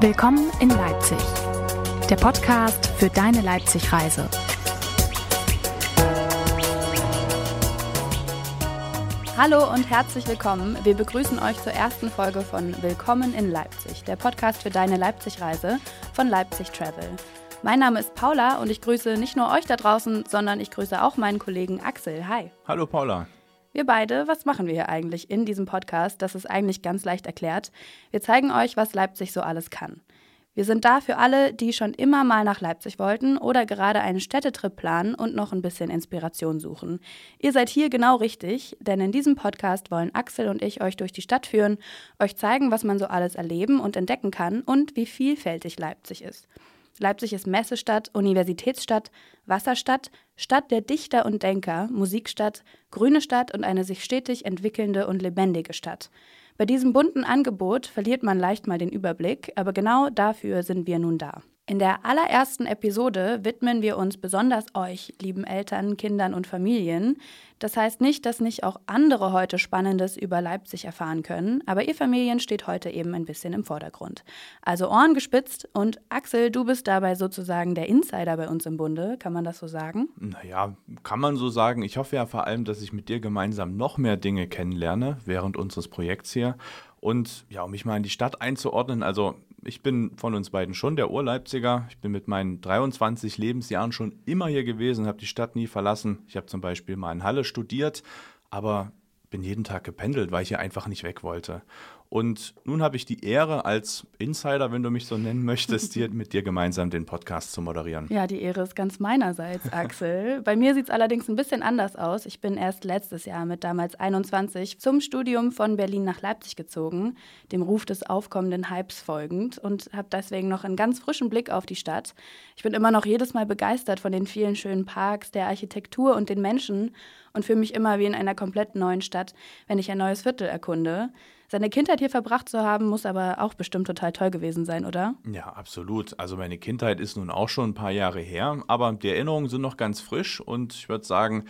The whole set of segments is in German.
Willkommen in Leipzig, der Podcast für deine Leipzig-Reise. Hallo und herzlich willkommen. Wir begrüßen euch zur ersten Folge von Willkommen in Leipzig, der Podcast für deine Leipzig-Reise von Leipzig Travel. Mein Name ist Paula und ich grüße nicht nur euch da draußen, sondern ich grüße auch meinen Kollegen Axel. Hi. Hallo Paula. Wir beide, was machen wir hier eigentlich in diesem Podcast? Das ist eigentlich ganz leicht erklärt. Wir zeigen euch, was Leipzig so alles kann. Wir sind da für alle, die schon immer mal nach Leipzig wollten oder gerade einen Städtetrip planen und noch ein bisschen Inspiration suchen. Ihr seid hier genau richtig, denn in diesem Podcast wollen Axel und ich euch durch die Stadt führen, euch zeigen, was man so alles erleben und entdecken kann und wie vielfältig Leipzig ist. Leipzig ist Messestadt, Universitätsstadt, Wasserstadt, Stadt der Dichter und Denker, Musikstadt, grüne Stadt und eine sich stetig entwickelnde und lebendige Stadt. Bei diesem bunten Angebot verliert man leicht mal den Überblick, aber genau dafür sind wir nun da. In der allerersten Episode widmen wir uns besonders euch, lieben Eltern, Kindern und Familien. Das heißt nicht, dass nicht auch andere heute Spannendes über Leipzig erfahren können, aber ihr Familien steht heute eben ein bisschen im Vordergrund. Also Ohren gespitzt und Axel, du bist dabei sozusagen der Insider bei uns im Bunde, kann man das so sagen? Naja, kann man so sagen. Ich hoffe ja vor allem, dass ich mit dir gemeinsam noch mehr Dinge kennenlerne während unseres Projekts hier. Und ja, um mich mal in die Stadt einzuordnen, also ich bin von uns beiden schon der Urleipziger. Ich bin mit meinen 23 Lebensjahren schon immer hier gewesen, habe die Stadt nie verlassen. Ich habe zum Beispiel mal in Halle studiert, aber bin jeden Tag gependelt, weil ich hier einfach nicht weg wollte. Und nun habe ich die Ehre, als Insider, wenn du mich so nennen möchtest, hier mit dir gemeinsam den Podcast zu moderieren. Ja, die Ehre ist ganz meinerseits, Axel. Bei mir sieht es allerdings ein bisschen anders aus. Ich bin erst letztes Jahr mit damals 21 zum Studium von Berlin nach Leipzig gezogen, dem Ruf des aufkommenden Hypes folgend und habe deswegen noch einen ganz frischen Blick auf die Stadt. Ich bin immer noch jedes Mal begeistert von den vielen schönen Parks, der Architektur und den Menschen und fühle mich immer wie in einer komplett neuen Stadt, wenn ich ein neues Viertel erkunde. Seine Kindheit hier verbracht zu haben, muss aber auch bestimmt total toll gewesen sein, oder? Ja, absolut. Also meine Kindheit ist nun auch schon ein paar Jahre her, aber die Erinnerungen sind noch ganz frisch und ich würde sagen,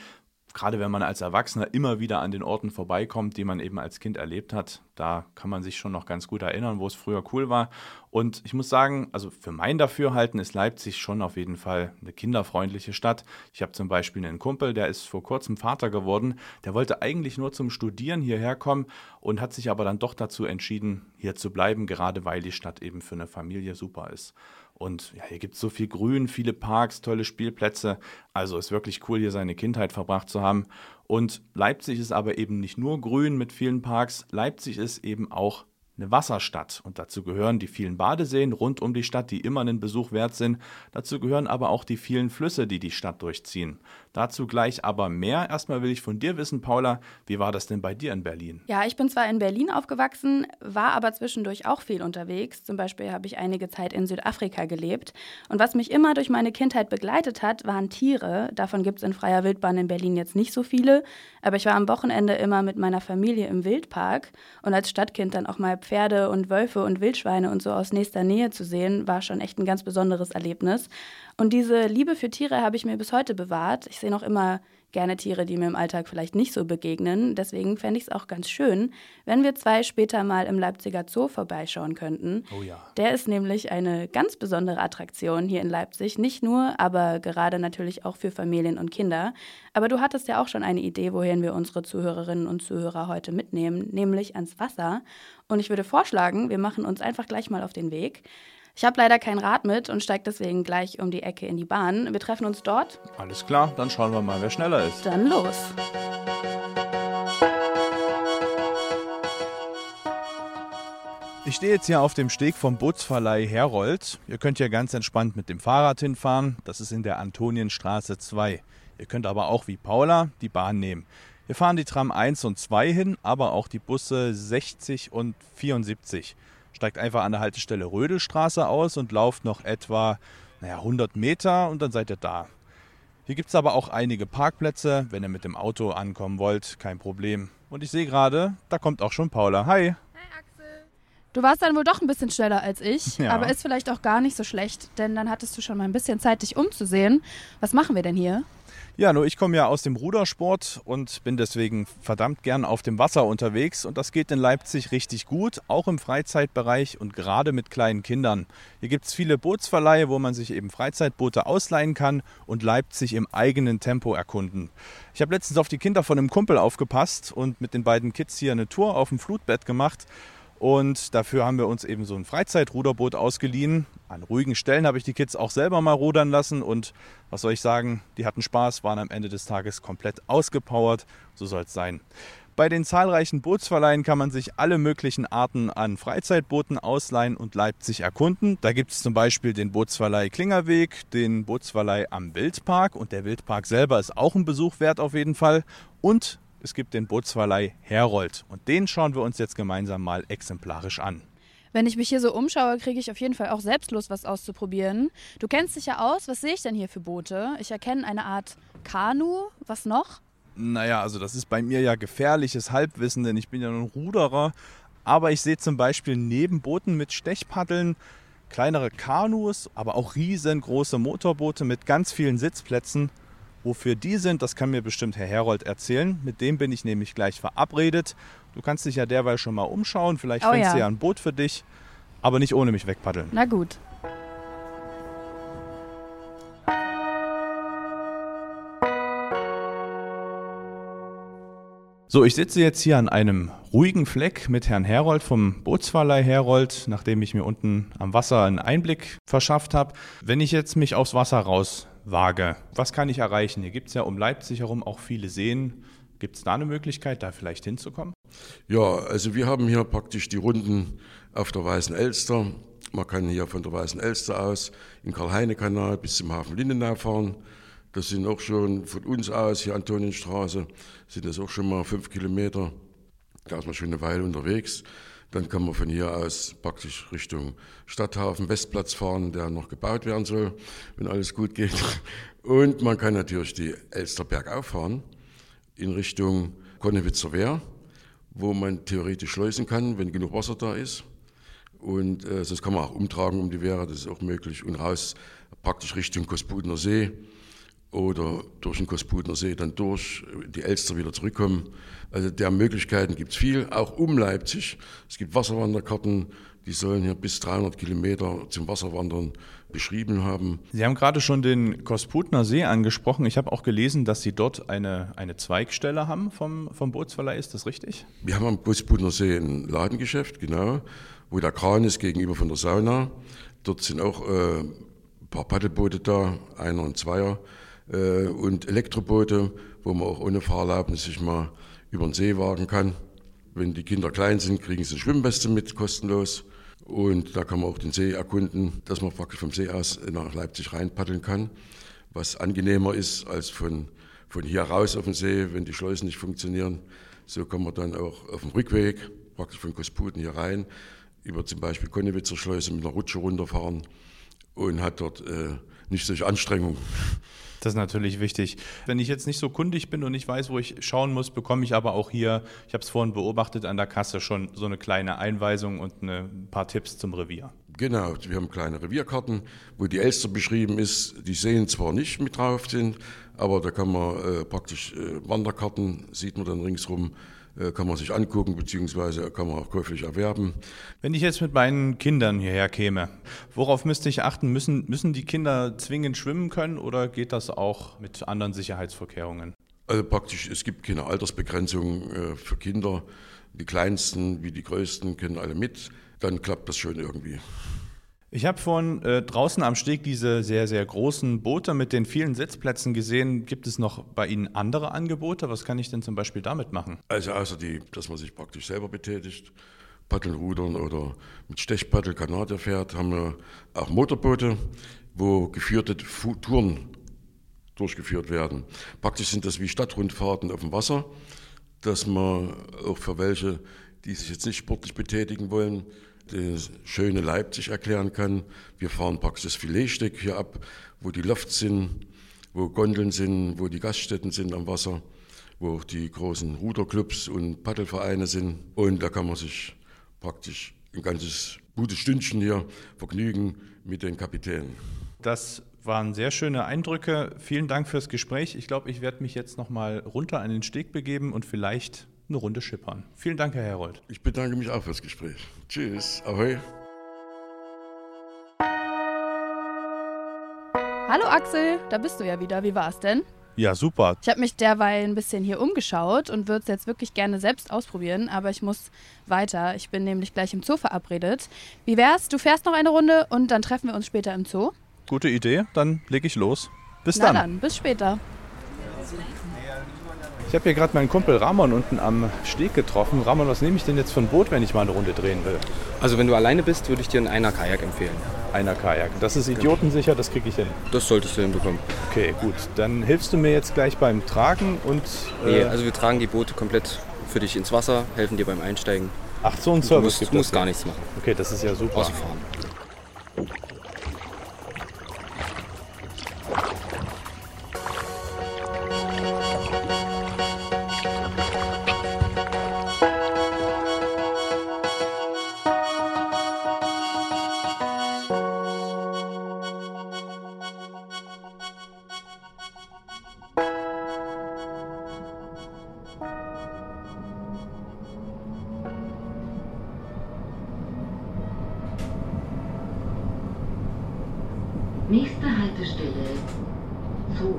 gerade wenn man als Erwachsener immer wieder an den Orten vorbeikommt, die man eben als Kind erlebt hat, da kann man sich schon noch ganz gut erinnern, wo es früher cool war. Und ich muss sagen, also für mein Dafürhalten ist Leipzig schon auf jeden Fall eine kinderfreundliche Stadt. Ich habe zum Beispiel einen Kumpel, der ist vor kurzem Vater geworden. Der wollte eigentlich nur zum Studieren hierher kommen und hat sich aber dann doch dazu entschieden, hier zu bleiben, gerade weil die Stadt eben für eine Familie super ist. Und ja, hier gibt es so viel Grün, viele Parks, tolle Spielplätze. Also ist wirklich cool, hier seine Kindheit verbracht zu haben. Und Leipzig ist aber eben nicht nur grün mit vielen Parks. Leipzig ist eben auch eine Wasserstadt und dazu gehören die vielen Badeseen rund um die Stadt, die immer einen Besuch wert sind. Dazu gehören aber auch die vielen Flüsse, die die Stadt durchziehen. Dazu gleich aber mehr. Erstmal will ich von dir wissen, Paula, wie war das denn bei dir in Berlin? Ja, ich bin zwar in Berlin aufgewachsen, war aber zwischendurch auch viel unterwegs. Zum Beispiel habe ich einige Zeit in Südafrika gelebt. Und was mich immer durch meine Kindheit begleitet hat, waren Tiere. Davon gibt es in freier Wildbahn in Berlin jetzt nicht so viele. Aber ich war am Wochenende immer mit meiner Familie im Wildpark und als Stadtkind dann auch mal Pferde und Wölfe und Wildschweine und so aus nächster Nähe zu sehen, war schon echt ein ganz besonderes Erlebnis. Und diese Liebe für Tiere habe ich mir bis heute bewahrt. Ich sehe noch immer gerne Tiere, die mir im Alltag vielleicht nicht so begegnen. Deswegen fände ich es auch ganz schön, wenn wir zwei später mal im Leipziger Zoo vorbeischauen könnten. Oh ja. Der ist nämlich eine ganz besondere Attraktion hier in Leipzig. Nicht nur, aber gerade natürlich auch für Familien und Kinder. Aber du hattest ja auch schon eine Idee, wohin wir unsere Zuhörerinnen und Zuhörer heute mitnehmen, nämlich ans Wasser. Und ich würde vorschlagen, wir machen uns einfach gleich mal auf den Weg. Ich habe leider kein Rad mit und steige deswegen gleich um die Ecke in die Bahn. Wir treffen uns dort. Alles klar, dann schauen wir mal, wer schneller ist. Dann los. Ich stehe jetzt hier auf dem Steg vom Bootsverleih Herold. Ihr könnt hier ganz entspannt mit dem Fahrrad hinfahren. Das ist in der Antonienstraße 2. Ihr könnt aber auch wie Paula die Bahn nehmen. Wir fahren die Tram 1 und 2 hin, aber auch die Busse 60 und 74 steigt einfach an der Haltestelle Rödelstraße aus und lauft noch etwa naja, 100 Meter und dann seid ihr da. Hier gibt es aber auch einige Parkplätze, wenn ihr mit dem Auto ankommen wollt, kein Problem. Und ich sehe gerade, da kommt auch schon Paula. Hi. Du warst dann wohl doch ein bisschen schneller als ich, Ja. aber ist vielleicht auch gar nicht so schlecht, denn dann hattest du schon mal ein bisschen Zeit, dich umzusehen. Was machen wir denn hier? Ja, nur ich komme ja aus dem Rudersport und bin deswegen verdammt gern auf dem Wasser unterwegs und das geht in Leipzig richtig gut, auch im Freizeitbereich und gerade mit kleinen Kindern. Hier gibt es viele Bootsverleihe, wo man sich eben Freizeitboote ausleihen kann und Leipzig im eigenen Tempo erkunden. Ich habe letztens auf die Kinder von einem Kumpel aufgepasst und mit den beiden Kids hier eine Tour auf dem Flutbett gemacht. Und dafür haben wir uns eben so ein Freizeitruderboot ausgeliehen. An ruhigen Stellen habe ich die Kids auch selber mal rudern lassen. Und was soll ich sagen, die hatten Spaß, waren am Ende des Tages komplett ausgepowert. So soll es sein. Bei den zahlreichen Bootsverleihen kann man sich alle möglichen Arten an Freizeitbooten ausleihen und Leipzig erkunden. Da gibt es zum Beispiel den Bootsverleih Klingerweg, den Bootsverleih am Wildpark und der Wildpark selber ist auch ein Besuch wert auf jeden Fall. Und es gibt den Bootsverleih Herold und den schauen wir uns jetzt gemeinsam mal exemplarisch an. Wenn ich mich hier so umschaue, kriege ich auf jeden Fall auch selbstlos was auszuprobieren. Du kennst dich ja aus. Was sehe ich denn hier für Boote? Ich erkenne eine Art Kanu. Was noch? Naja, also das ist bei mir ja gefährliches Halbwissen, denn ich bin ja nur ein Ruderer. Aber ich sehe zum Beispiel neben Booten mit Stechpaddeln kleinere Kanus, aber auch riesengroße Motorboote mit ganz vielen Sitzplätzen. Wofür die sind, das kann mir bestimmt Herr Herold erzählen. Mit dem bin ich nämlich gleich verabredet. Du kannst dich ja derweil schon mal umschauen. Vielleicht Oh findest du ja ein Boot für dich, aber nicht ohne mich wegpaddeln. Na gut. So, ich sitze jetzt hier an einem ruhigen Fleck mit Herrn Herold vom Bootsverleih Herold, nachdem ich mir unten am Wasser einen Einblick verschafft habe. Wenn ich jetzt mich aufs Wasser rauswage, was kann ich erreichen? Hier gibt es ja um Leipzig herum auch viele Seen. Gibt es da eine Möglichkeit, da vielleicht hinzukommen? Ja, also wir haben hier praktisch die Runden auf der Weißen Elster. Man kann hier von der Weißen Elster aus im Karl-Heine-Kanal bis zum Hafen Lindenau fahren. Das sind auch schon von uns aus, hier Antonienstraße, sind das auch schon mal fünf Kilometer. Da ist man schon eine Weile unterwegs. Dann kann man von hier aus praktisch Richtung Stadthafen Westplatz fahren, der noch gebaut werden soll, wenn alles gut geht. Und man kann natürlich die Elster bergauf fahren in Richtung Konnewitzer Wehr, wo man theoretisch schleusen kann, wenn genug Wasser da ist. Und äh, das kann man auch umtragen um die Wehr, das ist auch möglich. Und raus praktisch Richtung Kospudener See oder durch den Kospudener See dann durch die Elster wieder zurückkommen. Also der Möglichkeiten gibt es viel, auch um Leipzig. Es gibt Wasserwanderkarten, die sollen hier bis 300 Kilometer zum Wasserwandern beschrieben haben. Sie haben gerade schon den Kosputner See angesprochen. Ich habe auch gelesen, dass Sie dort eine, eine Zweigstelle haben vom, vom Bootsverleih. Ist das richtig? Wir haben am Kospudener See ein Ladengeschäft, genau, wo der Kran ist gegenüber von der Sauna. Dort sind auch äh, ein paar Paddelboote da, einer und zweier, äh, und Elektroboote, wo man auch ohne Fahrerlaubnis sich mal über den See wagen kann. Wenn die Kinder klein sind, kriegen sie Schwimmweste mit, kostenlos. Und da kann man auch den See erkunden, dass man praktisch vom See aus nach Leipzig reinpaddeln kann, was angenehmer ist als von, von hier raus auf den See, wenn die Schleusen nicht funktionieren. So kann man dann auch auf dem Rückweg, praktisch von Kosputen hier rein, über zum Beispiel Konnewitzer Schleuse mit einer Rutsche runterfahren und hat dort äh, nicht solche Anstrengungen. Das ist natürlich wichtig. Wenn ich jetzt nicht so kundig bin und nicht weiß, wo ich schauen muss, bekomme ich aber auch hier, ich habe es vorhin beobachtet, an der Kasse schon so eine kleine Einweisung und eine, ein paar Tipps zum Revier. Genau, wir haben kleine Revierkarten, wo die Elster beschrieben ist. Die Seen zwar nicht mit drauf sind, aber da kann man äh, praktisch äh, Wanderkarten, sieht man dann ringsrum, kann man sich angucken, beziehungsweise kann man auch käuflich erwerben. Wenn ich jetzt mit meinen Kindern hierher käme, worauf müsste ich achten? Müssen, müssen die Kinder zwingend schwimmen können oder geht das auch mit anderen Sicherheitsvorkehrungen? Also praktisch, es gibt keine Altersbegrenzung äh, für Kinder. Die Kleinsten wie die Größten können alle mit. Dann klappt das schon irgendwie. Ich habe vorhin äh, draußen am Steg diese sehr, sehr großen Boote mit den vielen Sitzplätzen gesehen. Gibt es noch bei Ihnen andere Angebote? Was kann ich denn zum Beispiel damit machen? Also außer die, dass man sich praktisch selber betätigt, Paddeln, Rudern oder mit Stechpaddel Kanadier fährt, haben wir auch Motorboote, wo geführte Touren durchgeführt werden. Praktisch sind das wie Stadtrundfahrten auf dem Wasser, dass man auch für welche, die sich jetzt nicht sportlich betätigen wollen, das schöne Leipzig erklären kann. Wir fahren praktisch das Filetstück hier ab, wo die Lofts sind, wo Gondeln sind, wo die Gaststätten sind am Wasser, wo auch die großen Ruderclubs und Paddelvereine sind. Und da kann man sich praktisch ein ganzes gutes Stündchen hier Vergnügen mit den Kapitänen. Das waren sehr schöne Eindrücke. Vielen Dank fürs Gespräch. Ich glaube, ich werde mich jetzt noch mal runter an den Steg begeben und vielleicht eine Runde schippern. Vielen Dank, Herr Herold. Ich bedanke mich auch fürs Gespräch. Tschüss. Ahoi. Hallo Axel, da bist du ja wieder. Wie war's denn? Ja, super. Ich habe mich derweil ein bisschen hier umgeschaut und würde es jetzt wirklich gerne selbst ausprobieren, aber ich muss weiter. Ich bin nämlich gleich im Zoo verabredet. Wie wär's? Du fährst noch eine Runde und dann treffen wir uns später im Zoo? Gute Idee, dann leg ich los. Bis Na dann. dann, bis später. Ich habe hier gerade meinen Kumpel Ramon unten am Steg getroffen. Ramon, was nehme ich denn jetzt für ein Boot, wenn ich mal eine Runde drehen will? Also wenn du alleine bist, würde ich dir einen Einer Kajak empfehlen. Einer Kajak. Das ist idiotensicher, das kriege ich hin. Das solltest du hinbekommen. Okay, gut. Dann hilfst du mir jetzt gleich beim Tragen und. Nee, Äh, also wir tragen die Boote komplett für dich ins Wasser, helfen dir beim Einsteigen. ach, so ein Du Service musst, gibt du musst gar nichts machen, Okay, das ist ja super. außer fahren. Haltestelle Zoo.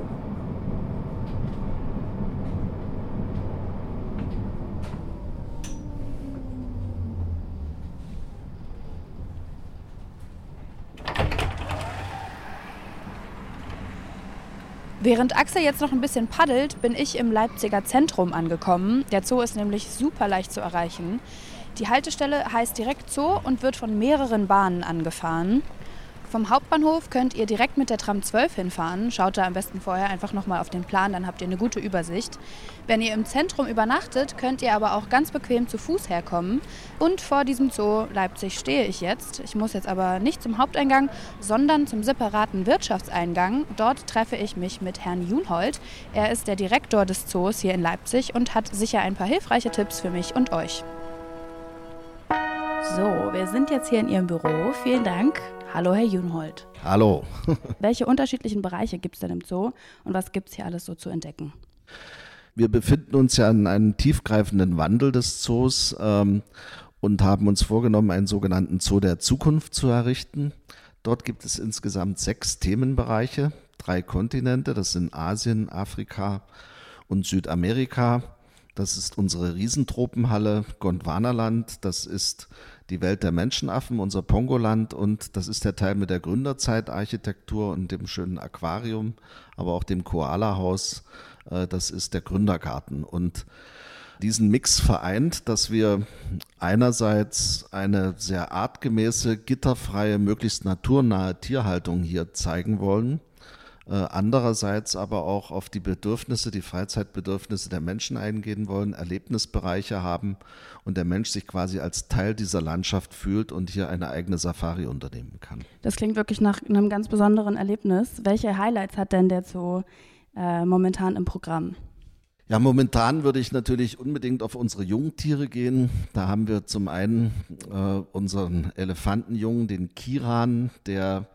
Während Axel jetzt noch ein bisschen paddelt, bin ich im Leipziger Zentrum angekommen. Der Zoo ist nämlich super leicht zu erreichen. Die Haltestelle heißt direkt Zoo und wird von mehreren Bahnen angefahren. Vom Hauptbahnhof könnt ihr direkt mit der Tram 12 hinfahren. Schaut da am besten vorher einfach nochmal auf den Plan, dann habt ihr eine gute Übersicht. Wenn ihr im Zentrum übernachtet, könnt ihr aber auch ganz bequem zu Fuß herkommen. Und vor diesem Zoo Leipzig stehe ich jetzt. Ich muss jetzt aber nicht zum Haupteingang, sondern zum separaten Wirtschaftseingang. Dort treffe ich mich mit Herrn Junhold. Er ist der Direktor des Zoos hier in Leipzig und hat sicher ein paar hilfreiche Tipps für mich und euch. So, wir sind jetzt hier in Ihrem Büro. Vielen Dank. Hallo, Herr Junhold. Hallo. Welche unterschiedlichen Bereiche gibt es denn im Zoo und was gibt es hier alles so zu entdecken? Wir befinden uns ja in einem tiefgreifenden Wandel des Zoos ähm, und haben uns vorgenommen, einen sogenannten Zoo der Zukunft zu errichten. Dort gibt es insgesamt sechs Themenbereiche, drei Kontinente, das sind Asien, Afrika und Südamerika. Das ist unsere Riesentropenhalle Gondwanaland, das ist die Welt der Menschenaffen, unser Pongoland und das ist der Teil mit der Gründerzeitarchitektur und dem schönen Aquarium, aber auch dem Koala-Haus, äh, das ist der Gründergarten. Und diesen Mix vereint, dass wir einerseits eine sehr artgemäße, gitterfreie, möglichst naturnahe Tierhaltung hier zeigen wollen, andererseits aber auch auf die Bedürfnisse, die Freizeitbedürfnisse der Menschen eingehen wollen, Erlebnisbereiche haben und der Mensch sich quasi als Teil dieser Landschaft fühlt und hier eine eigene Safari unternehmen kann. Das klingt wirklich nach einem ganz besonderen Erlebnis. Welche Highlights hat denn der Zoo äh, momentan im Programm? Ja, momentan würde ich natürlich unbedingt auf unsere Jungtiere gehen. Da haben wir zum einen äh, unseren Elefantenjungen, den Kiran, der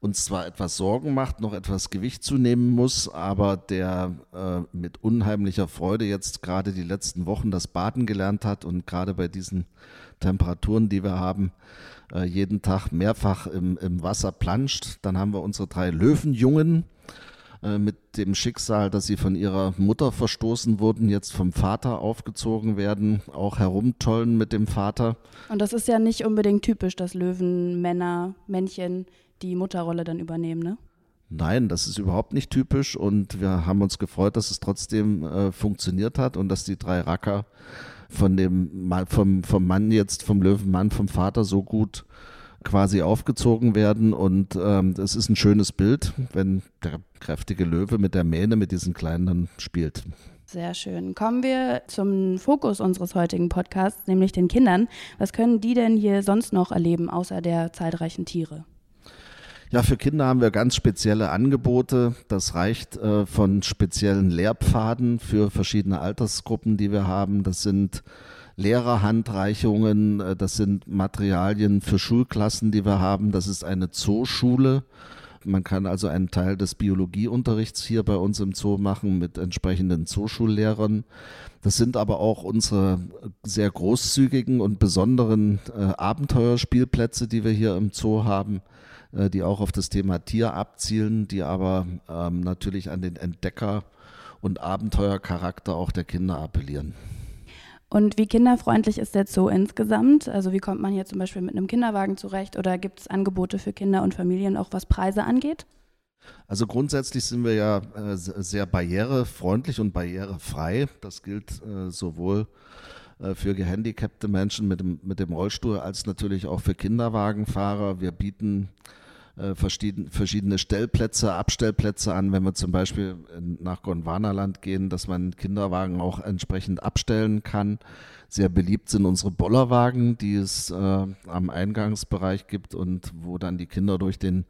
uns zwar etwas Sorgen macht, noch etwas Gewicht zunehmen muss, aber der äh, mit unheimlicher Freude jetzt gerade die letzten Wochen das Baden gelernt hat und gerade bei diesen Temperaturen, die wir haben, äh, jeden Tag mehrfach im, im Wasser planscht. Dann haben wir unsere drei Löwenjungen äh, mit dem Schicksal, dass sie von ihrer Mutter verstoßen wurden, jetzt vom Vater aufgezogen werden, auch herumtollen mit dem Vater. Und das ist ja nicht unbedingt typisch, dass Löwen, Männer, Männchen die Mutterrolle dann übernehmen, ne? Nein, das ist überhaupt nicht typisch und wir haben uns gefreut, dass es trotzdem äh, funktioniert hat und dass die drei Racker von dem vom, vom Mann jetzt, vom Löwenmann, vom Vater so gut quasi aufgezogen werden und ähm, es ist ein schönes Bild, wenn der kräftige Löwe mit der Mähne, mit diesen Kleinen dann spielt. Sehr schön. Kommen wir zum Fokus unseres heutigen Podcasts, nämlich den Kindern. Was können die denn hier sonst noch erleben, außer der zahlreichen Tiere? Ja, für Kinder haben wir ganz spezielle Angebote. Das reicht äh, von speziellen Lehrpfaden für verschiedene Altersgruppen, die wir haben. Das sind Lehrerhandreichungen, äh, das sind Materialien für Schulklassen, die wir haben. Das ist eine Zooschule. Man kann also einen Teil des Biologieunterrichts hier bei uns im Zoo machen mit entsprechenden Zooschullehrern. Das sind aber auch unsere sehr großzügigen und besonderen äh, Abenteuerspielplätze, die wir hier im Zoo haben, die auch auf das Thema Tier abzielen, die aber ähm, natürlich an den Entdecker und Abenteuercharakter auch der Kinder appellieren. Und wie kinderfreundlich ist der Zoo insgesamt? Also wie kommt man hier zum Beispiel mit einem Kinderwagen zurecht oder gibt es Angebote für Kinder und Familien auch was Preise angeht? Also grundsätzlich sind wir ja äh, sehr barrierefreundlich und barrierefrei. Das gilt äh, sowohl äh, für gehandicapte Menschen mit dem, mit dem Rollstuhl als natürlich auch für Kinderwagenfahrer. Wir bieten äh, verschiedene Stellplätze, Abstellplätze an, wenn wir zum Beispiel nach Gondwanaland gehen, dass man Kinderwagen auch entsprechend abstellen kann. Sehr beliebt sind unsere Bollerwagen, die es äh, am Eingangsbereich gibt und wo dann die Kinder durch den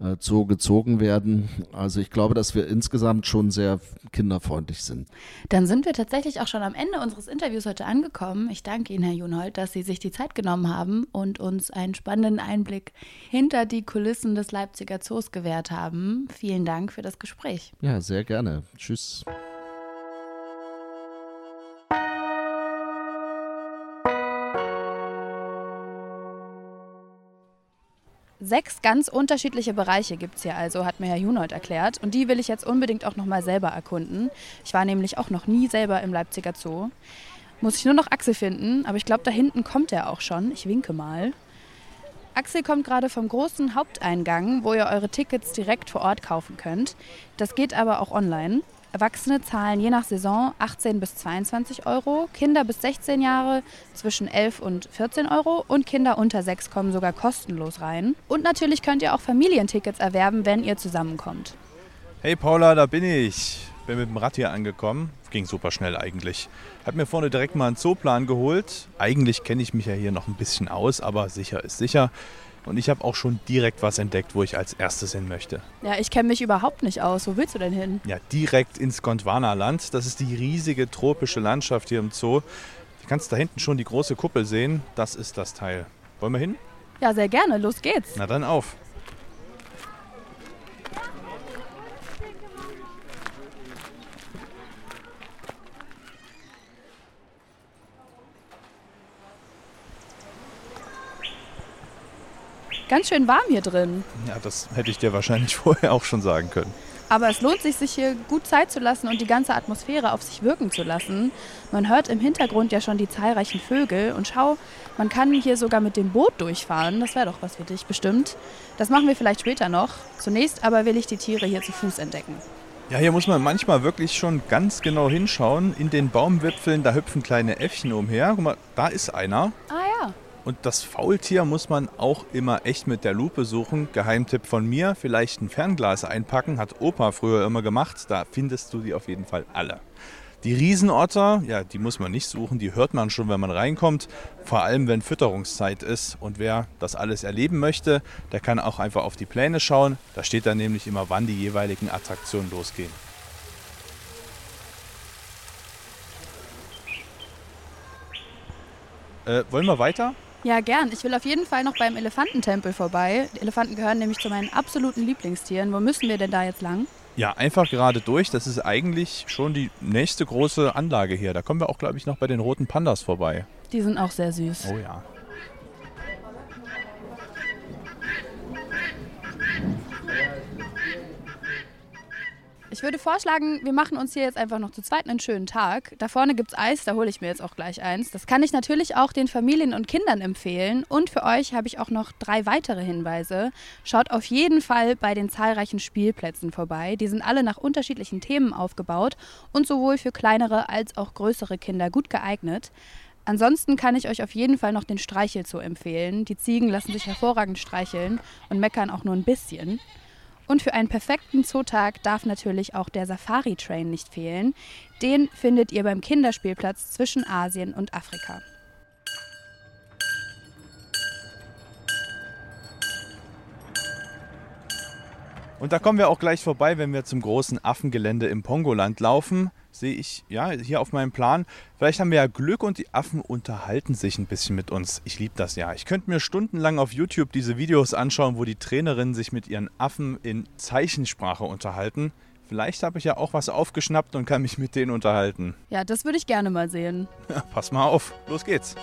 äh, Zoo gezogen werden. Also ich glaube, dass wir insgesamt schon sehr kinderfreundlich sind. Dann sind wir tatsächlich auch schon am Ende unseres Interviews heute angekommen. Ich danke Ihnen, Herr Junhold, dass Sie sich die Zeit genommen haben und uns einen spannenden Einblick hinter die Kulissen des Leipziger Zoos gewährt haben. Vielen Dank für das Gespräch. Ja, sehr gerne. Tschüss. Sechs ganz unterschiedliche Bereiche gibt es hier also, hat mir Herr Junold erklärt. Und die will ich jetzt unbedingt auch nochmal selber erkunden. Ich war nämlich auch noch nie selber im Leipziger Zoo. Muss ich nur noch Axel finden, aber ich glaube, da hinten kommt er auch schon. Ich winke mal. Axel kommt gerade vom großen Haupteingang, wo ihr eure Tickets direkt vor Ort kaufen könnt. Das geht aber auch online. Erwachsene zahlen je nach Saison 18 bis 22 Euro, Kinder bis 16 Jahre zwischen 11 und 14 Euro und Kinder unter 6 kommen sogar kostenlos rein. Und natürlich könnt ihr auch Familientickets erwerben, wenn ihr zusammenkommt. Hey Paula, da bin ich. Bin mit dem Rad hier angekommen. Ging super schnell eigentlich. Hab mir vorne direkt mal einen Zooplan geholt. Eigentlich kenne ich mich ja hier noch ein bisschen aus, aber sicher ist sicher. Und ich habe auch schon direkt was entdeckt, wo ich als erstes hin möchte. Ja, ich kenne mich überhaupt nicht aus. Wo willst du denn hin? Ja, direkt ins Gondwana-Land. Das ist die riesige tropische Landschaft hier im Zoo. Du kannst da hinten schon die große Kuppel sehen. Das ist das Teil. Wollen wir hin? Ja, sehr gerne. Los geht's. Na dann auf. Ganz schön warm hier drin. Ja, das hätte ich dir wahrscheinlich vorher auch schon sagen können. Aber es lohnt sich, sich hier gut Zeit zu lassen und die ganze Atmosphäre auf sich wirken zu lassen. Man hört im Hintergrund ja schon die zahlreichen Vögel und schau, man kann hier sogar mit dem Boot durchfahren. Das wäre doch was für dich bestimmt. Das machen wir vielleicht später noch. Zunächst aber will ich die Tiere hier zu Fuß entdecken. Ja, hier muss man manchmal wirklich schon ganz genau hinschauen. In den Baumwipfeln, da hüpfen kleine Äffchen umher. Guck mal, da ist einer. Ah. Und das Faultier muss man auch immer echt mit der Lupe suchen. Geheimtipp von mir, vielleicht ein Fernglas einpacken, hat Opa früher immer gemacht. Da findest du die auf jeden Fall alle. Die Riesenotter, ja, die muss man nicht suchen, die hört man schon, wenn man reinkommt, vor allem wenn Fütterungszeit ist. Und wer das alles erleben möchte, der kann auch einfach auf die Pläne schauen. Da steht dann nämlich immer, wann die jeweiligen Attraktionen losgehen. Äh, wollen wir weiter? Ja, gern. Ich will auf jeden Fall noch beim Elefantentempel vorbei. Die Elefanten gehören nämlich zu meinen absoluten Lieblingstieren. Wo müssen wir denn da jetzt lang? Ja, einfach gerade durch. Das ist eigentlich schon die nächste große Anlage hier. Da kommen wir auch, glaube ich, noch bei den roten Pandas vorbei. Die sind auch sehr süß. Oh ja. Ich würde vorschlagen, wir machen uns hier jetzt einfach noch zu zweit einen schönen Tag. Da vorne gibt es Eis, da hole ich mir jetzt auch gleich eins. Das kann ich natürlich auch den Familien und Kindern empfehlen. Und für euch habe ich auch noch drei weitere Hinweise. Schaut auf jeden Fall bei den zahlreichen Spielplätzen vorbei. Die sind alle nach unterschiedlichen Themen aufgebaut und sowohl für kleinere als auch größere Kinder gut geeignet. Ansonsten kann ich euch auf jeden Fall noch den Streichelzoo empfehlen. Die Ziegen lassen sich hervorragend streicheln und meckern auch nur ein bisschen. Und für einen perfekten Zootag darf natürlich auch der Safari-Train nicht fehlen. Den findet ihr beim Kinderspielplatz zwischen Asien und Afrika. Und da kommen wir auch gleich vorbei, wenn wir zum großen Affengelände im Pongoland laufen. Sehe ich ja hier auf meinem Plan. Vielleicht haben wir ja Glück und die Affen unterhalten sich ein bisschen mit uns. Ich liebe das ja. Ich könnte mir stundenlang auf YouTube diese Videos anschauen, wo die Trainerinnen sich mit ihren Affen in Zeichensprache unterhalten. Vielleicht habe ich ja auch was aufgeschnappt und kann mich mit denen unterhalten. Ja, das würde ich gerne mal sehen. Ja, pass mal auf. Los geht's.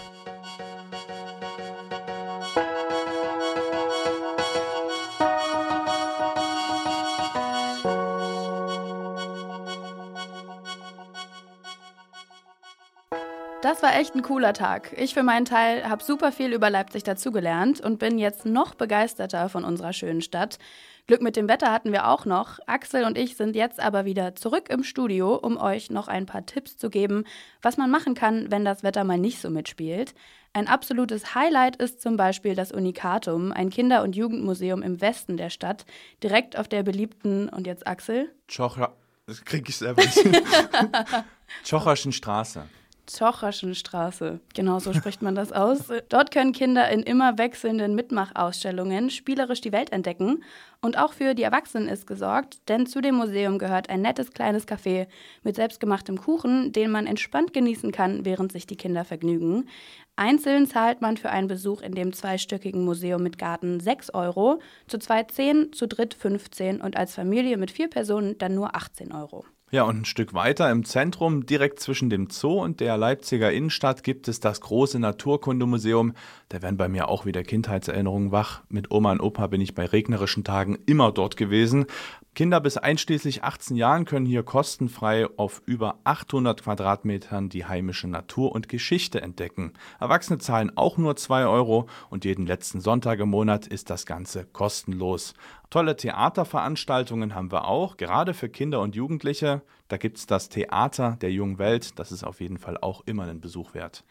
War echt ein cooler Tag. Ich für meinen Teil habe super viel über Leipzig dazugelernt und bin jetzt noch begeisterter von unserer schönen Stadt. Glück mit dem Wetter hatten wir auch noch. Axel und ich sind jetzt aber wieder zurück im Studio, um euch noch ein paar Tipps zu geben, was man machen kann, wenn das Wetter mal nicht so mitspielt. Ein absolutes Highlight ist zum Beispiel das Unikatum, ein Kinder- und Jugendmuseum im Westen der Stadt, direkt auf der beliebten, und jetzt Axel? Tschocher, das kriege ich selber nicht. Tschocherschen Straße. Tschocherschen Straße. Genau so spricht man das aus. Dort können Kinder in immer wechselnden Mitmachausstellungen spielerisch die Welt entdecken. Und auch für die Erwachsenen ist gesorgt, denn zu dem Museum gehört ein nettes kleines Café mit selbstgemachtem Kuchen, den man entspannt genießen kann, während sich die Kinder vergnügen. Einzeln zahlt man für einen Besuch in dem zweistöckigen Museum mit Garten 6 Euro, zu zweit 10, zu dritt 15 und als Familie mit vier Personen dann nur 18 Euro. Ja, und ein Stück weiter im Zentrum, direkt zwischen dem Zoo und der Leipziger Innenstadt, gibt es das große Naturkundemuseum. Da werden bei mir auch wieder Kindheitserinnerungen wach. Mit Oma und Opa bin ich bei regnerischen Tagen immer dort gewesen. Kinder bis einschließlich 18 Jahren können hier kostenfrei auf über 800 Quadratmetern die heimische Natur und Geschichte entdecken. Erwachsene zahlen auch nur 2 Euro und jeden letzten Sonntag im Monat ist das Ganze kostenlos. Tolle Theaterveranstaltungen haben wir auch, gerade für Kinder und Jugendliche. Da gibt es das Theater der jungen Welt, das ist auf jeden Fall auch immer einen Besuch wert.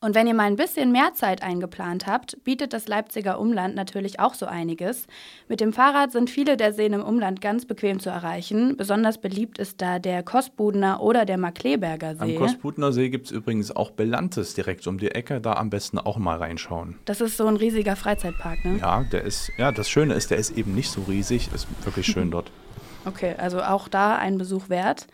Und wenn ihr mal ein bisschen mehr Zeit eingeplant habt, bietet das Leipziger Umland natürlich auch so einiges. Mit dem Fahrrad sind viele der Seen im Umland ganz bequem zu erreichen. Besonders beliebt ist da der Kostbudener oder der Markleberger See. Am Kostbudener See gibt es übrigens auch Belantes direkt um die Ecke. Da am besten auch mal reinschauen. Das ist so ein riesiger Freizeitpark, ne? Ja, der ist, ja, das Schöne ist, der ist eben nicht so riesig. Ist wirklich schön dort. Okay, also auch da ein Besuch wert.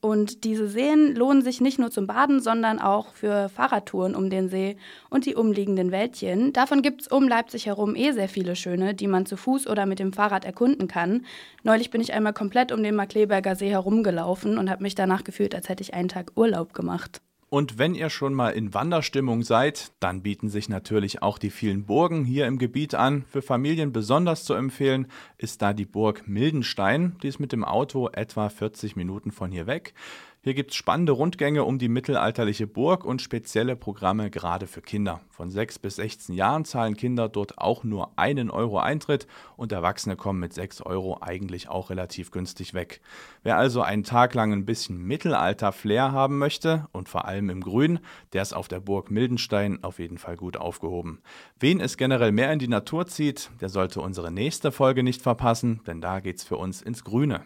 Und diese Seen lohnen sich nicht nur zum Baden, sondern auch für Fahrradtouren um den See und die umliegenden Wäldchen. Davon gibt es um Leipzig herum eh sehr viele schöne, die man zu Fuß oder mit dem Fahrrad erkunden kann. Neulich bin ich einmal komplett um den Markleberger See herumgelaufen und habe mich danach gefühlt, als hätte ich einen Tag Urlaub gemacht. Und wenn ihr schon mal in Wanderstimmung seid, dann bieten sich natürlich auch die vielen Burgen hier im Gebiet an. Für Familien besonders zu empfehlen ist da die Burg Mildenstein. Die ist mit dem Auto etwa 40 Minuten von hier weg. Hier gibt es spannende Rundgänge um die mittelalterliche Burg und spezielle Programme gerade für Kinder. Von 6 bis 16 Jahren zahlen Kinder dort auch nur einen Euro Eintritt und Erwachsene kommen mit 6 Euro eigentlich auch relativ günstig weg. Wer also einen Tag lang ein bisschen Mittelalter-Flair haben möchte und vor allem im Grün, der ist auf der Burg Mildenstein auf jeden Fall gut aufgehoben. Wen es generell mehr in die Natur zieht, der sollte unsere nächste Folge nicht verpassen, denn da geht's für uns ins Grüne.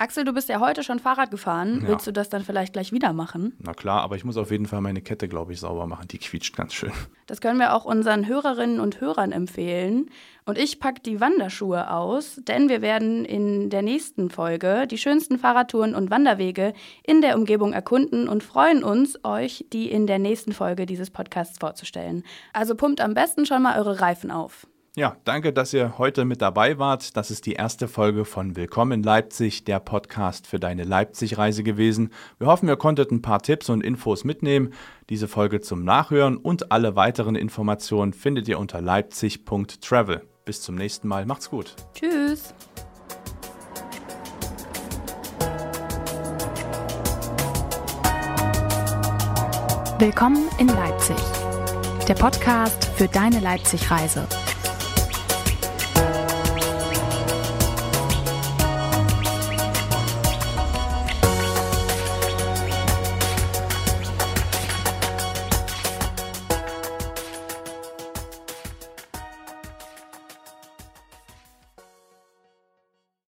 Axel, du bist ja heute schon Fahrrad gefahren. Ja. Willst du das dann vielleicht gleich wieder machen? Na klar, aber ich muss auf jeden Fall meine Kette, glaube ich, sauber machen. Die quietscht ganz schön. Das können wir auch unseren Hörerinnen und Hörern empfehlen. Und ich packe die Wanderschuhe aus, denn wir werden in der nächsten Folge die schönsten Fahrradtouren und Wanderwege in der Umgebung erkunden und freuen uns, euch die in der nächsten Folge dieses Podcasts vorzustellen. Also pumpt am besten schon mal eure Reifen auf. Ja, danke, dass ihr heute mit dabei wart. Das ist die erste Folge von Willkommen in Leipzig, der Podcast für deine Leipzig-Reise gewesen. Wir hoffen, ihr konntet ein paar Tipps und Infos mitnehmen. Diese Folge zum Nachhören und alle weiteren Informationen findet ihr unter leipzig.travel. Bis zum nächsten Mal. Macht's gut. Tschüss. Willkommen in Leipzig. Der Podcast für deine Leipzig-Reise.